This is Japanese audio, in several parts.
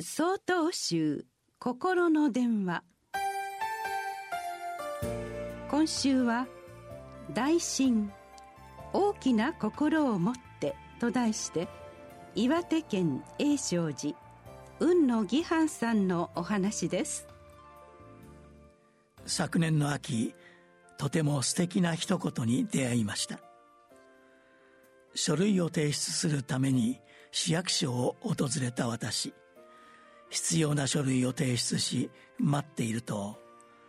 総統集心の電話。今週は「大心大きな心を持って」と題して岩手県栄勝寺雲野義範さんのお話です。昨年の秋とても素敵な一言に出会いました。書類を提出するために市役所を訪れた私。必要な書類を提出し待っていると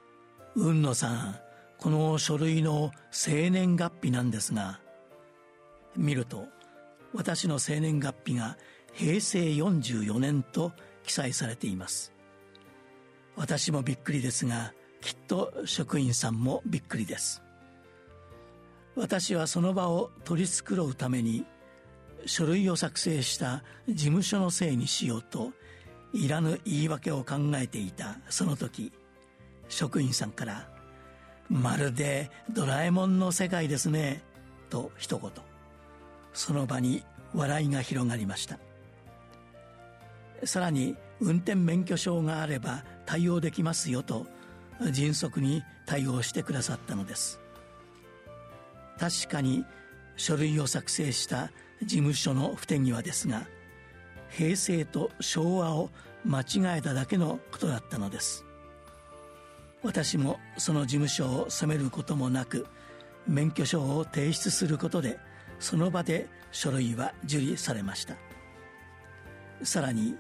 「雲野さんこの書類の生年月日なんですが」見ると私の生年月日が平成44年と記載されています。私もびっくりですがきっと職員さんもびっくりです。私はその場を取り繕うために書類を作成した事務所のせいにしようといらぬ言い訳を考えていた。その時職員さんから「まるでドラえもんの世界ですね」と一言。その場に笑いが広がりました。さらに運転免許証があれば対応できますよと迅速に対応してくださったのです。確かに書類を作成した事務所の不手際ですが平成と昭和を間違えただけのことだったのです。私もその事務所を責めることもなく免許証を提出することでその場で書類は受理されました。さらに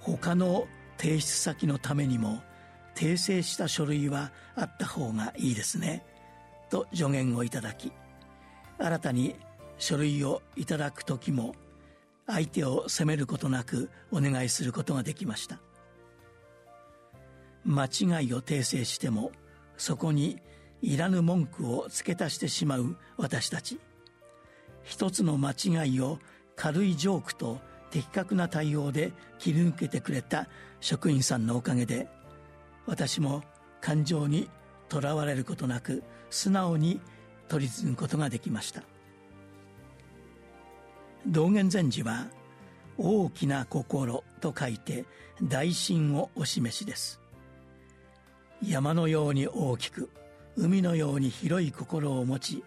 他の提出先のためにも訂正した書類はあった方がいいですねと助言をいただき新たに書類をいただく時も相手を責めることなくお願いすることができました。間違いを訂正してもそこにいらぬ文句を付け足してしまう私たち。一つの間違いを軽いジョークと的確な対応で切り抜けてくれた職員さんのおかげで私も感情にとらわれることなく素直に取り次ぐことができました。道元禅師は大きな心と書いて大心をお示しです。山のように大きく海のように広い心を持ち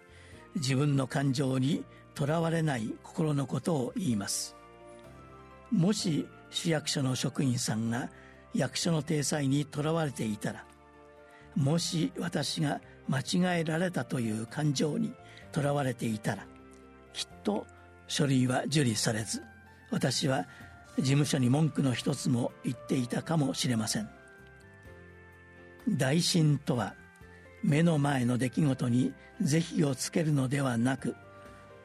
自分の感情にとらわれない心のことを言います。もし市役所の職員さんが役所の体裁にとらわれていたらもし私が間違えられたという感情にとらわれていたらきっと書類は受理されず私は事務所に文句の一つも言っていたかもしれません。大心とは目の前の出来事に是非をつけるのではなく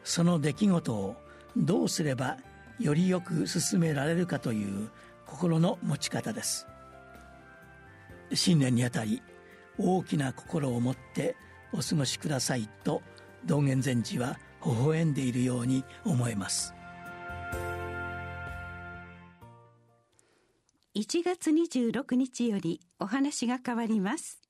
その出来事をどうすればよりよく進められるかという心の持ち方です。新年にあたり大きな心を持ってお過ごしくださいと道元禅師は微笑んでいるように思えます。1月26日よりお話が変わります。